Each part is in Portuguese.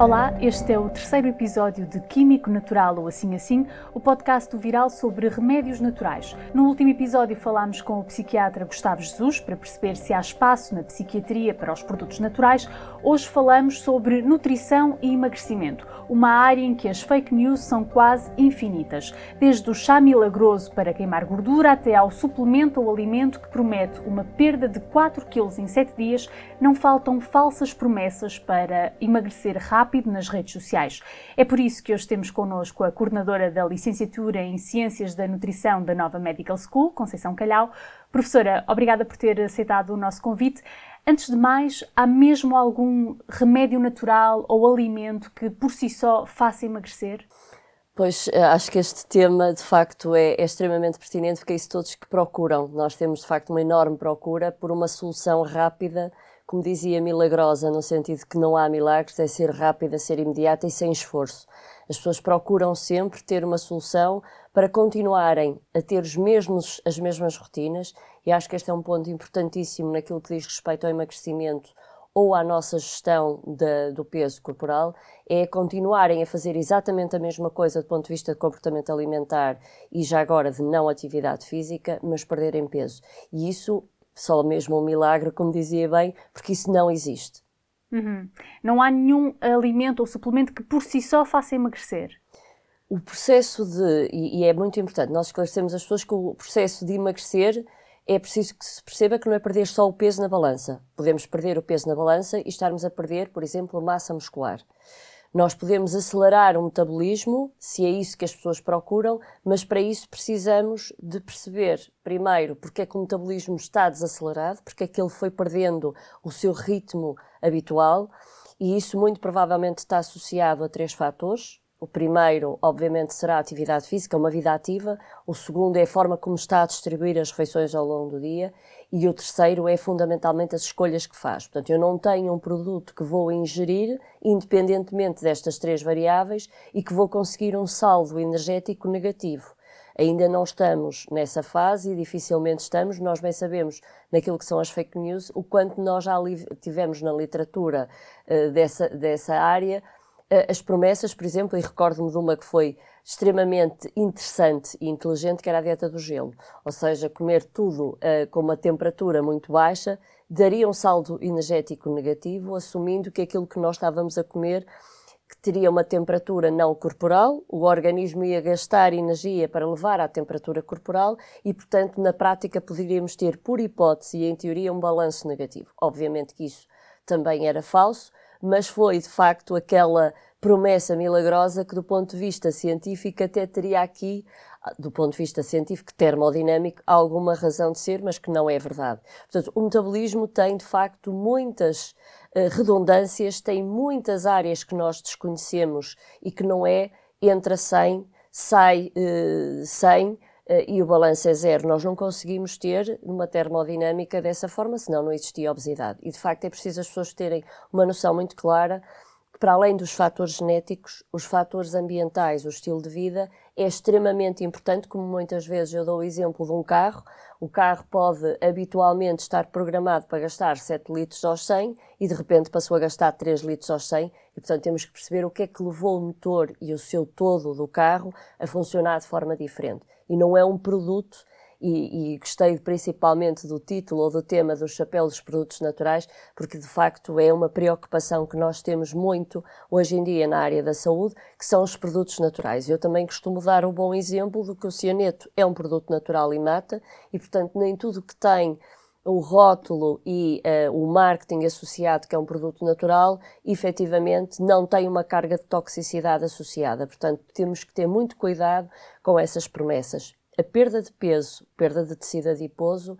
Olá, este é o terceiro episódio de Químico Natural ou Assim Assim, o podcast do Viral sobre remédios naturais. No último episódio falámos com o psiquiatra Gustavo Jesus para perceber se há espaço na psiquiatria para os produtos naturais. Hoje falamos sobre nutrição e emagrecimento, uma área em que as fake news são quase infinitas, desde o chá milagroso para queimar gordura até ao suplemento ou alimento que promete uma perda de 4 kg em 7 dias, não faltam falsas promessas para emagrecer rápido rápido nas redes sociais. É por isso que hoje temos connosco a coordenadora da Licenciatura em Ciências da Nutrição da Nova Medical School, Conceição Calhau. Professora, obrigada por ter aceitado o nosso convite. Antes de mais, há mesmo algum remédio natural ou alimento que por si só faça emagrecer? Pois, eh, acho que este tema de facto é, é, extremamente pertinente porque é isso todos que procuram. Nós temos de facto uma enorme procura por uma solução rápida como dizia, milagrosa, no sentido que não há milagres, é ser rápida, ser imediata e sem esforço. As pessoas procuram sempre ter uma solução para continuarem a ter os mesmos, as mesmas rotinas, e acho que este é um ponto importantíssimo naquilo que diz respeito ao emagrecimento ou à nossa gestão de, do peso corporal, é continuarem a fazer exatamente a mesma coisa do ponto de vista de comportamento alimentar e já agora de não atividade física, mas perderem peso. E isso só mesmo um milagre, como dizia bem, porque isso não existe. Uhum. Não há nenhum alimento ou suplemento que por si só faça emagrecer. O processo de, e, e é muito importante, nós esclarecemos as pessoas que o processo de emagrecer é preciso que se perceba que não é perder só o peso na balança. Podemos perder o peso na balança e estarmos a perder, por exemplo, massa muscular. Nós podemos acelerar o metabolismo, se é isso que as pessoas procuram, mas para isso precisamos de perceber, primeiro, porque é que o metabolismo está desacelerado, porque é que ele foi perdendo o seu ritmo habitual, e isso muito provavelmente está associado a três fatores. O primeiro, obviamente, será a atividade física, uma vida ativa. O segundo é a forma como está a distribuir as refeições ao longo do dia e o terceiro é fundamentalmente as escolhas que faz. Portanto, eu não tenho um produto que vou ingerir independentemente destas três variáveis e que vou conseguir um saldo energético negativo. Ainda não estamos nessa fase e dificilmente estamos. Nós bem sabemos, naquilo que são as fake news, o quanto nós já tivemos na literatura uh, dessa, dessa área as promessas, por exemplo, e recordo-me de uma que foi extremamente interessante e inteligente, que era a dieta do gelo. Ou seja, comer tudo uh, com uma temperatura muito baixa daria um saldo energético negativo, assumindo que aquilo que nós estávamos a comer que teria uma temperatura não corporal, o organismo ia gastar energia para levar à temperatura corporal e, portanto, na prática poderíamos ter, por hipótese e em teoria, um balanço negativo. Obviamente que isso também era falso, mas foi de facto aquela promessa milagrosa que, do ponto de vista científico, até teria aqui, do ponto de vista científico, termodinâmico, alguma razão de ser, mas que não é verdade. Portanto, o metabolismo tem, de facto, muitas uh, redundâncias, tem muitas áreas que nós desconhecemos e que não é entra 100, sai uh, 100 uh, e o balanço é zero. Nós não conseguimos ter uma termodinâmica dessa forma, senão não existia obesidade. E, de facto, é preciso as pessoas terem uma noção muito clara para além dos fatores genéticos, os fatores ambientais, o estilo de vida, é extremamente importante, como muitas vezes eu dou o exemplo de um carro. O carro pode habitualmente estar programado para gastar 7 litros aos 100 e de repente passou a gastar 3 litros aos 100 e, portanto, temos que perceber o que é que levou o motor e o seu todo do carro a funcionar de forma diferente. E não é um produto e, e, gostei principalmente do título ou do tema do chapéu dos produtos naturais, porque de facto é uma preocupação que nós temos muito hoje em dia na área da saúde, que são os produtos naturais. Eu também costumo dar o bom exemplo do que o cianeto é um produto natural e mata, e portanto nem tudo que tem o rótulo e uh, o marketing associado, que é um produto natural, efetivamente não tem uma carga de toxicidade associada. Portanto, temos que ter muito cuidado com essas promessas a perda de peso, perda de tecido adiposo,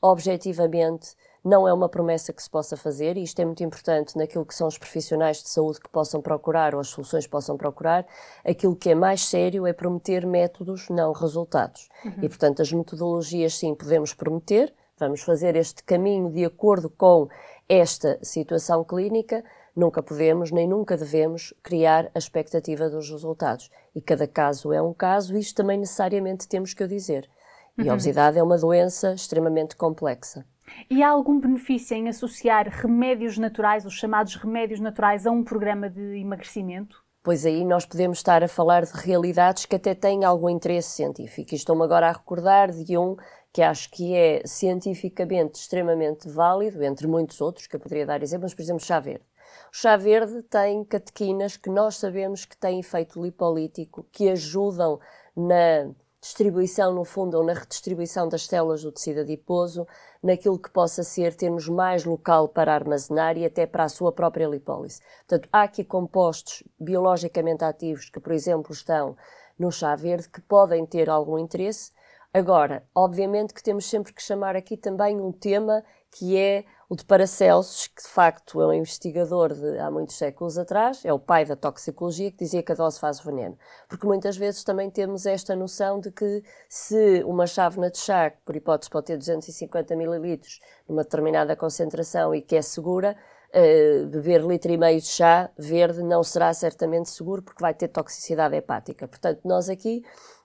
objetivamente não é uma promessa que se possa fazer, e isto é muito importante naquilo que são os profissionais de saúde que possam procurar ou as soluções que possam procurar. Aquilo que é mais sério é prometer métodos, não resultados. Uhum. E, portanto, as metodologias, sim, podemos prometer, vamos fazer este caminho de acordo com esta situação clínica, Nunca podemos nem nunca devemos criar a expectativa dos resultados. E cada caso é um caso, isto também necessariamente temos que o dizer. E a uhum. obesidade é uma doença extremamente complexa. E há algum benefício em associar remédios naturais, os chamados remédios naturais, a um programa de emagrecimento? Pois aí nós podemos estar a falar de realidades que até têm algum interesse científico. E estou-me agora a recordar de um que acho que é cientificamente extremamente válido, entre muitos outros, que eu poderia dar exemplos, por exemplo, chá verde. O chá verde tem catequinas que nós sabemos que têm efeito lipolítico, que ajudam na distribuição, no fundo, ou na redistribuição das células do tecido adiposo, naquilo que possa ser termos mais local para armazenar e até para a sua própria lipólise. Portanto, há aqui compostos biologicamente ativos que, por exemplo, estão no chá verde que podem ter algum interesse. Agora, obviamente que temos sempre que chamar aqui também um tema que é o de Paracelsus, que de facto é um investigador de há muitos séculos atrás, é o pai da toxicologia, que dizia que a dose faz veneno. Porque muitas vezes também temos esta noção de que se uma chávena de chá, que por hipótese pode ter 250 ml numa determinada concentração e que é segura, uh, beber litro e meio de chá verde não será certamente seguro porque vai ter toxicidade hepática. Portanto, nós aqui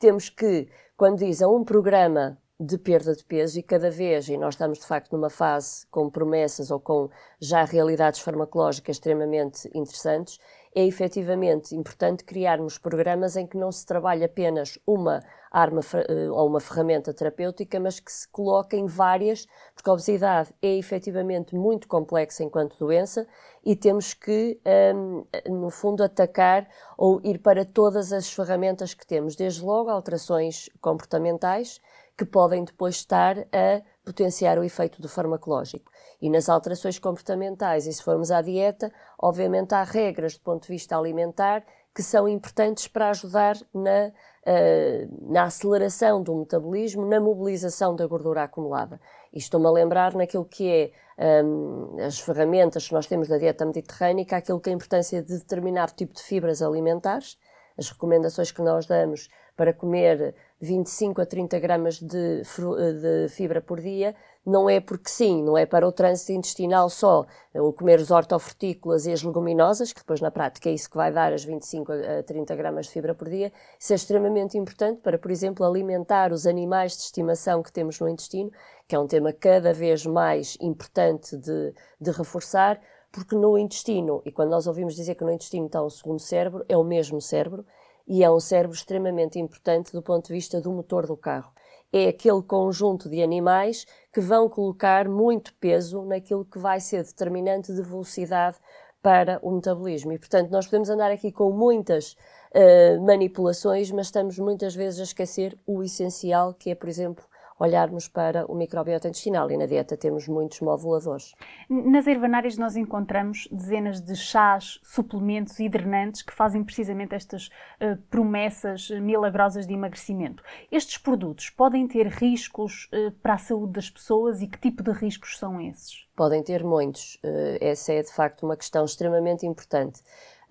temos que, quando dizem um programa de perda de peso e cada vez, e nós estamos de facto numa fase com promessas ou com já realidades farmacológicas extremamente interessantes, é efetivamente importante criarmos programas em que não se trabalhe apenas uma arma eh, ou uma ferramenta terapêutica, mas que se coloquem várias, porque a obesidade é efetivamente muito complexa enquanto doença e temos que, um, no fundo, atacar ou ir para todas as ferramentas que temos, desde logo alterações comportamentais, que podem depois estar a potenciar o efeito do farmacológico. E nas alterações comportamentais, e se formos à dieta, obviamente há regras do ponto de vista alimentar que são importantes para ajudar na, uh, na aceleração do metabolismo, na mobilização da gordura acumulada. E estou-me a lembrar naquilo que é um, as ferramentas que nós temos da dieta mediterrânica, aquilo que é a importância de determinado tipo de fibras alimentares, as recomendações que nós damos para comer 25 a 30 gramas de, de, fibra por dia, não é porque sim, não é para o trânsito intestinal só, o comer os hortofrutícolas e as leguminosas, que depois na prática é isso que vai dar as 25 a 30 gramas de fibra por dia, isso é extremamente importante para, por exemplo, alimentar os animais de estimação que temos no intestino, que é um tema cada vez mais importante de, de reforçar, porque no intestino, e quando nós ouvimos dizer que no intestino está o segundo cérebro, é o mesmo cérebro, e é um cérebro extremamente importante do ponto de vista do motor do carro. É aquele conjunto de animais que vão colocar muito peso naquilo que vai ser determinante de velocidade para o metabolismo. E, portanto, nós podemos andar aqui com muitas uh, manipulações, mas estamos muitas vezes a esquecer o essencial, que é, por exemplo, olharmos para o microbiota intestinal e na dieta temos muitos moduladores. Nas ervanárias nós encontramos dezenas de chás, suplementos e drenantes que fazem precisamente estas uh, promessas milagrosas de emagrecimento. Estes produtos podem ter riscos uh, para a saúde das pessoas e que tipo de riscos são esses? Podem ter muitos. Uh, essa é de facto uma questão extremamente importante.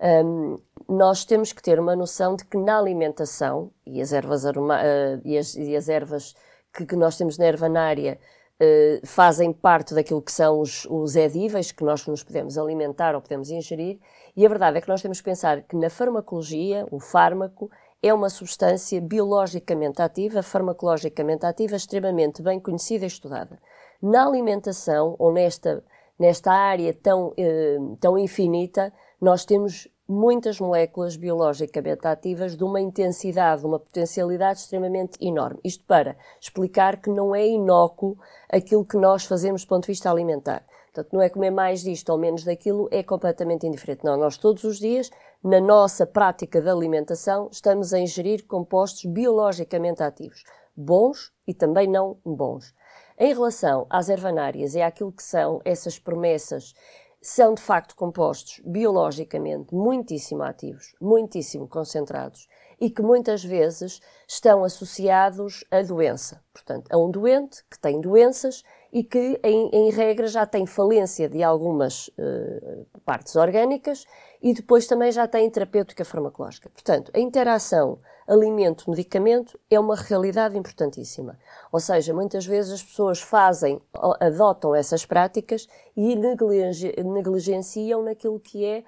Um, nós temos que ter uma noção de que na alimentação, e as ervas, aroma, uh, e, as, e as ervas que, que nós temos na ervanária uh, fazem parte daquilo que são os, os edíveis que nós nos podemos alimentar ou podemos ingerir, e a verdade é que nós temos que pensar que na farmacologia, o fármaco é uma substância biologicamente ativa, farmacologicamente ativa, extremamente bem conhecida e estudada. Na alimentação, ou nesta, nesta área tão, eh, tão infinita, nós temos muitas moléculas biologicamente ativas de uma intensidade, uma potencialidade extremamente enorme. Isto para explicar que não é inócuo aquilo que nós fazemos do ponto de vista alimentar. Portanto, não é comer mais disto ou menos daquilo, é completamente indiferente. Não, nós todos os dias, na nossa prática de alimentação, estamos a ingerir compostos biologicamente ativos, bons e também não bons. Em relação às ervanárias e àquilo que são essas promessas são de facto compostos biologicamente muitíssimo ativos, muitíssimo concentrados e que muitas vezes estão associados à doença. Portanto, a um doente que tem doenças e que, em, em regra, já tem falência de algumas uh, partes orgânicas e depois também já tem terapêutica farmacológica. Portanto, a interação alimento-medicamento é uma realidade importantíssima. Ou seja, muitas vezes as pessoas fazem, adotam essas práticas e negligenciam naquilo que é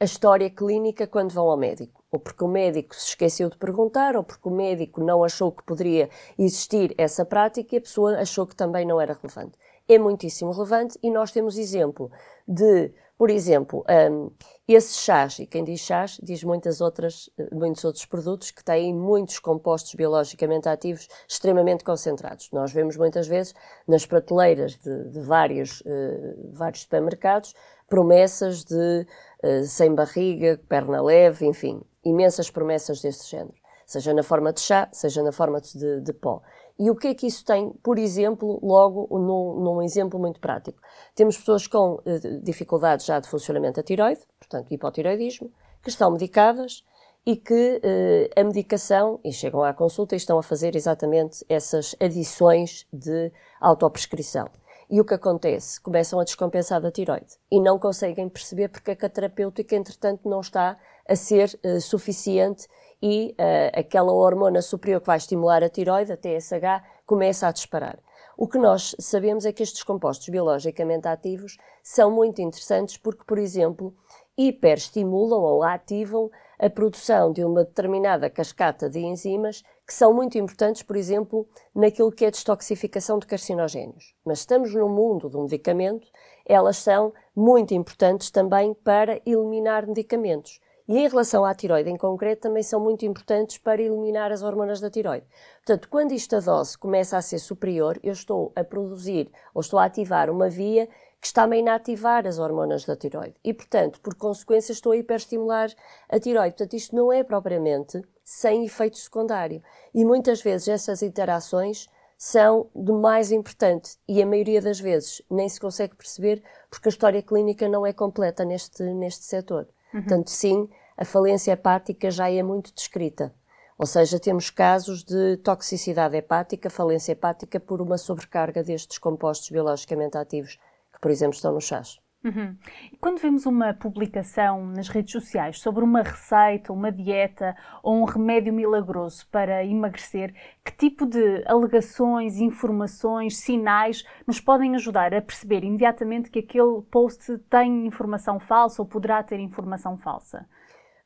a história clínica quando vão ao médico. Ou porque o médico se esqueceu de perguntar, ou porque o médico não achou que poderia existir essa prática e a pessoa achou que também não era relevante. é muitíssimo relevante e nós temos exemplo de, por exemplo, um, esse chás, e quem diz chás diz muitas outras, muitos outros produtos que têm muitos compostos biologicamente ativos extremamente concentrados. Nós vemos muitas vezes nas prateleiras de, de vários, uh, vários supermercados promessas de uh, sem barriga, perna leve, enfim, imensas promessas desse género, seja na forma de chá, seja na forma de, de pó. E o que é que isso tem, por exemplo, logo num, num exemplo muito prático? Temos pessoas com uh, dificuldades já de funcionamento da tiroide, portanto hipotiroidismo, que estão medicadas e que uh, a medicação, e chegam à consulta e estão a fazer exatamente essas adições de autoprescrição. E o que acontece? Começam a descompensar da tiroide e não conseguem perceber porque é que a terapêutica, entretanto, não está a ser uh, suficiente e uh, aquela hormona superior que vai estimular a tiroide, a TSH, começa a disparar. O que nós sabemos é que estes compostos biologicamente ativos são muito interessantes porque, por exemplo, hiperestimulam ou ativam a produção de uma determinada cascata de enzimas que são muito importantes, por exemplo, naquilo que é destoxificação de carcinogénios. Mas estamos no mundo do medicamento, elas são muito importantes também para eliminar medicamentos. E em relação à tiroide em concreto, também são muito importantes para eliminar as hormonas da tiroide. Portanto, quando esta dose começa a ser superior, eu estou a produzir ou estou a ativar uma via que está a inativar as hormonas da tiroide. E, portanto, por consequência, estou a hiperestimular a tiroide. Portanto, isto não é propriamente sem efeito secundário. E muitas vezes essas interações são do mais importante e a maioria das vezes nem se consegue perceber porque a história clínica não é completa neste, neste setor. Uhum. Portanto, sim, a falência hepática já é muito descrita. Ou seja, temos casos de toxicidade hepática, falência hepática por uma sobrecarga destes compostos biologicamente ativos que, por exemplo, estão no chás. Uhum. Quando vemos uma publicação nas redes sociais sobre uma receita, uma dieta ou um remédio milagroso para emagrecer, que tipo de alegações, informações, sinais nos podem ajudar a perceber imediatamente que aquele post tem informação falsa ou poderá ter informação falsa?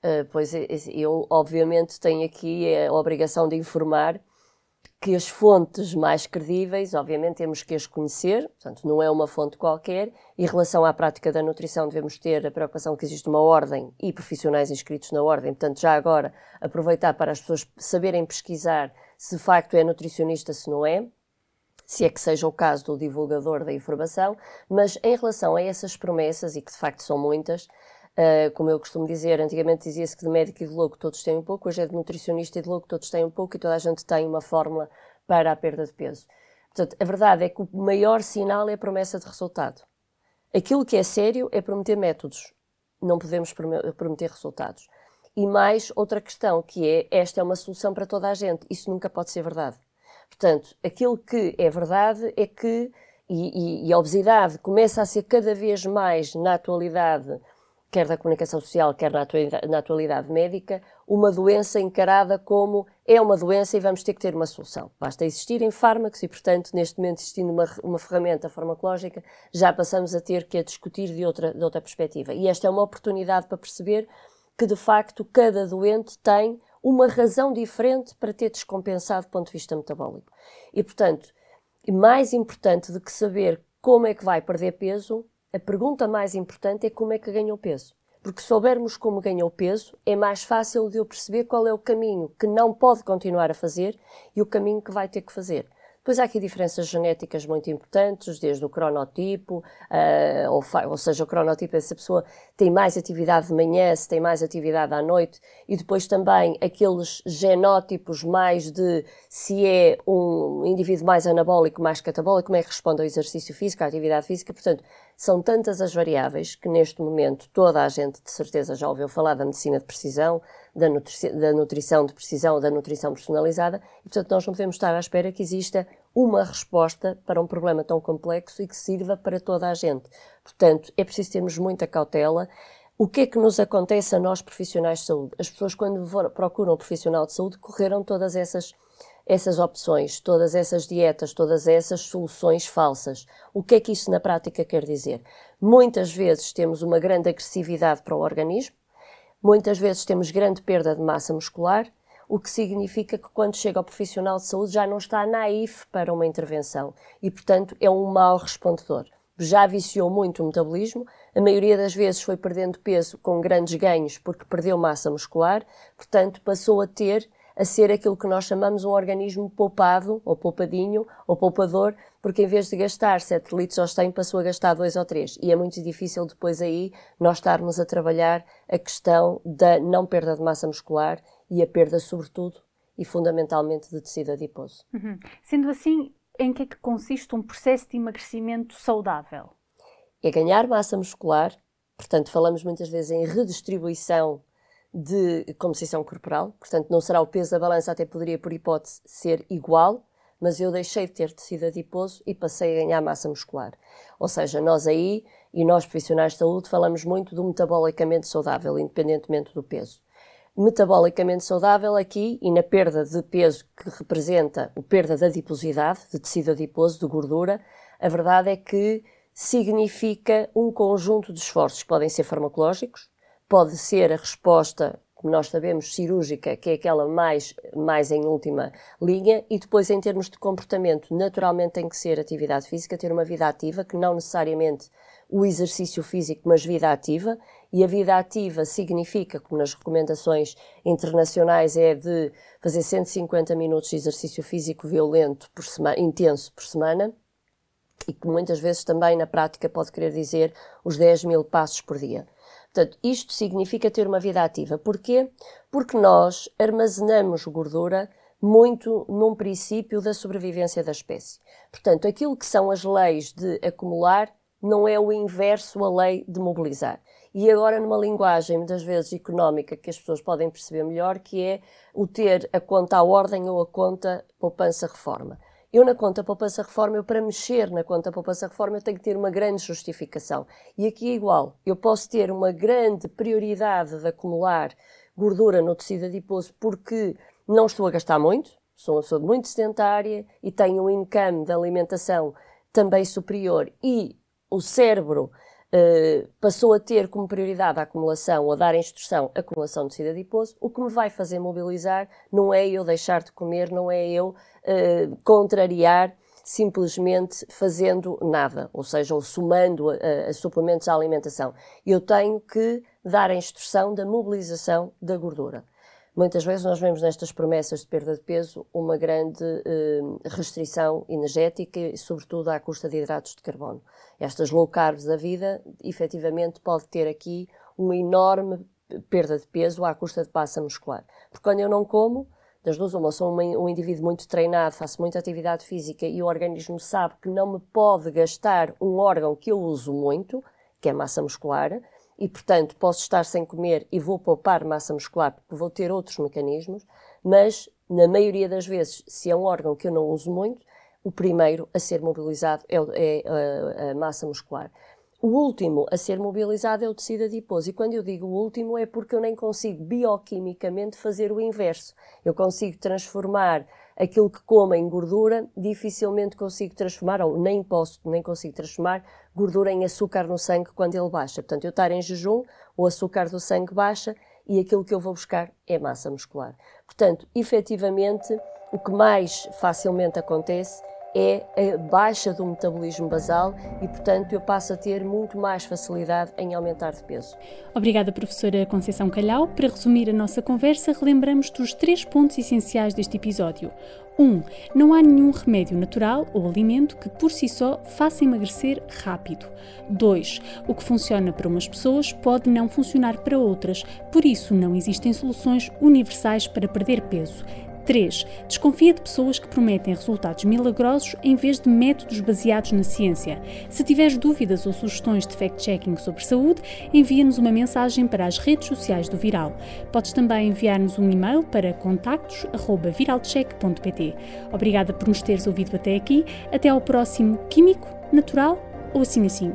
Uh, pois eu, obviamente, tenho aqui a obrigação de informar que as fontes mais credíveis, obviamente, temos que as conhecer, portanto, não é uma fonte qualquer. Em relação à prática da nutrição, devemos ter a preocupação que existe uma ordem e profissionais inscritos na ordem, portanto, já agora aproveitar para as pessoas saberem pesquisar se de facto é nutricionista, se não é, se é que seja o caso do divulgador da informação, mas em relação a essas promessas, e que de facto são muitas, Uh, como eu costumo dizer, antigamente dizia-se que de médico e de louco todos têm um pouco, hoje é de nutricionista e de louco todos têm um pouco e toda a gente tem uma fórmula para a perda de peso. Portanto, a verdade é que o maior sinal é a promessa de resultado. Aquilo que é sério é prometer métodos, não podemos prometer resultados. E mais outra questão, que é esta é uma solução para toda a gente. Isso nunca pode ser verdade. Portanto, aquilo que é verdade é que, e, e, e a obesidade começa a ser cada vez mais, na atualidade, quer da comunicação social, quer na atualidade, na atualidade, médica, uma doença encarada como é uma doença e vamos ter que ter uma solução. Basta existirem fármacos e, portanto, neste momento existindo uma, uma ferramenta farmacológica, já passamos a ter que a discutir de outra, de outra perspectiva. E esta é uma oportunidade para perceber que, de facto, cada doente tem uma razão diferente para ter descompensado do ponto de vista metabólico. E, portanto, mais importante do que saber como é que vai perder peso, a pergunta mais importante é como é que ganhou peso. Porque soubermos como ganhou peso, é mais fácil de eu perceber qual é o caminho que não pode continuar a fazer e o caminho que vai ter que fazer. Depois há aqui diferenças genéticas muito importantes, desde o cronotipo, uh, ou, ou, seja, o cronotipo é se a pessoa tem mais atividade de manhã, se tem mais atividade à noite, e depois também aqueles genótipos mais de se é um indivíduo mais anabólico, mais catabólico, como é que responde ao exercício físico, à atividade física. Portanto, são tantas as variáveis que neste momento toda a gente de certeza já ouviu falar da medicina de precisão, da, nutri da nutrição de precisão, da nutrição personalizada, e portanto nós não podemos estar à espera que exista uma resposta para um problema tão complexo e que sirva para toda a gente. Portanto, é preciso termos muita cautela. O que é que nos acontece a nós profissionais de saúde? As pessoas, quando procuram um profissional de saúde, correram todas essas essas opções, todas essas dietas, todas essas soluções falsas. O que é que isso na prática quer dizer? Muitas vezes temos uma grande agressividade para o organismo, muitas vezes temos grande perda de massa muscular, o que significa que quando chega ao profissional de saúde já não está naif para uma intervenção e, portanto, é um mau respondedor. Já viciou muito o metabolismo, a maioria das vezes foi perdendo peso com grandes ganhos porque perdeu massa muscular, portanto, passou a ter a ser aquilo que nós chamamos um organismo poupado, ou poupadinho, ou poupador, porque em vez de gastar 7 litros ao 100, passou a gastar 2 ou 3. E é muito difícil depois aí nós estarmos a trabalhar a questão da não perda de massa muscular e a perda, sobretudo, e fundamentalmente, de tecido adiposo. Uhum. Sendo assim, em que é que consiste um processo de emagrecimento saudável? É ganhar massa muscular, portanto, falamos muitas vezes em redistribuição de composição corporal, portanto não será o peso da balança, até poderia por hipótese ser igual, mas eu deixei de ter tecido adiposo e passei a ganhar massa muscular. Ou seja, nós aí, e nós profissionais de saúde, falamos muito do metabolicamente saudável, independentemente do peso. Metabolicamente saudável aqui e na perda de peso que representa a perda da adiposidade, de tecido adiposo, de gordura, a verdade é que significa um conjunto de esforços que podem ser farmacológicos, pode ser a resposta, como nós sabemos, cirúrgica, que é aquela mais, mais em última linha, e depois, em termos de comportamento, naturalmente tem que ser atividade física, ter uma vida ativa, que não necessariamente o exercício físico, mas vida ativa. E a vida ativa significa, como nas recomendações internacionais, é de fazer 150 minutos de exercício físico violento por semana, intenso por semana, e que muitas vezes também na prática pode querer dizer os 10 mil passos por dia. Portanto, isto significa ter uma vida ativa. Porquê? Porque nós armazenamos gordura muito num princípio da sobrevivência da espécie. Portanto, aquilo que são as leis de acumular não é o inverso à lei de mobilizar. E agora, numa linguagem muitas vezes económica que as pessoas podem perceber melhor, que é o ter a conta à ordem ou a conta poupança-reforma. Eu, na conta poupança-reforma, eu para mexer na conta poupança-reforma, eu tenho que ter uma grande justificação. E aqui é igual. Eu posso ter uma grande prioridade de acumular gordura no tecido adiposo porque não estou a gastar muito, sou uma pessoa muito sedentária e tenho um income de alimentação também superior e o cérebro uh, passou a ter como prioridade a acumulação ou a dar instrução a acumulação de tecido adiposo, o que me vai fazer mobilizar não é eu deixar de comer, não é eu uh, contrariar simplesmente fazendo nada, ou seja, ou somando a, a, a, suplementos à alimentação. Eu tenho que dar a instrução da mobilização da gordura. Muitas vezes nós vemos nestas promessas de perda de peso uma grande eh, restrição energética e, sobretudo, à custa de hidratos de carbono. Estas low carbs da vida, efetivamente, pode ter aqui uma enorme perda de peso à custa de massa muscular. Porque quando eu não como, das duas, uma, sou um indivíduo muito treinado, faço muita atividade física e o organismo sabe que não me pode gastar um órgão que eu uso muito, que é a massa muscular, e portanto posso estar sem comer e vou poupar massa muscular porque vou ter outros mecanismos, mas na maioria das vezes, se é um órgão que eu não uso muito, o primeiro a ser mobilizado é, é a, a massa muscular. O último a ser mobilizado é o tecido adiposo. E quando eu digo o último é porque eu nem consigo bioquimicamente fazer o inverso. Eu consigo transformar aquilo que como em gordura, dificilmente consigo transformar, ou nem posso, nem consigo transformar gordura em açúcar no sangue quando ele baixa. Portanto, eu estar em jejum, o açúcar do sangue baixa e aquilo que eu vou buscar é massa muscular. Portanto, efetivamente, o que mais facilmente acontece é a baixa do metabolismo basal e, portanto, eu passo a ter muito mais facilidade em aumentar de peso. Obrigada, professora Conceição Calhau. Para resumir a nossa conversa, relembramos dos três pontos essenciais deste episódio. 1. Um, não há nenhum remédio natural ou alimento que por si só faça emagrecer rápido. 2. O que funciona para umas pessoas pode não funcionar para outras, por isso não existem soluções universais para perder peso. 3. Desconfia de pessoas que prometem resultados milagrosos em vez de métodos baseados na ciência. Se tiveres dúvidas ou sugestões de fact-checking sobre saúde, envia-nos uma mensagem para as redes sociais do Viral. Podes também enviar-nos um e-mail para contactos.viralcheck.pt. Obrigada por nos teres ouvido até aqui. Até ao próximo Químico, Natural ou Assim Assim.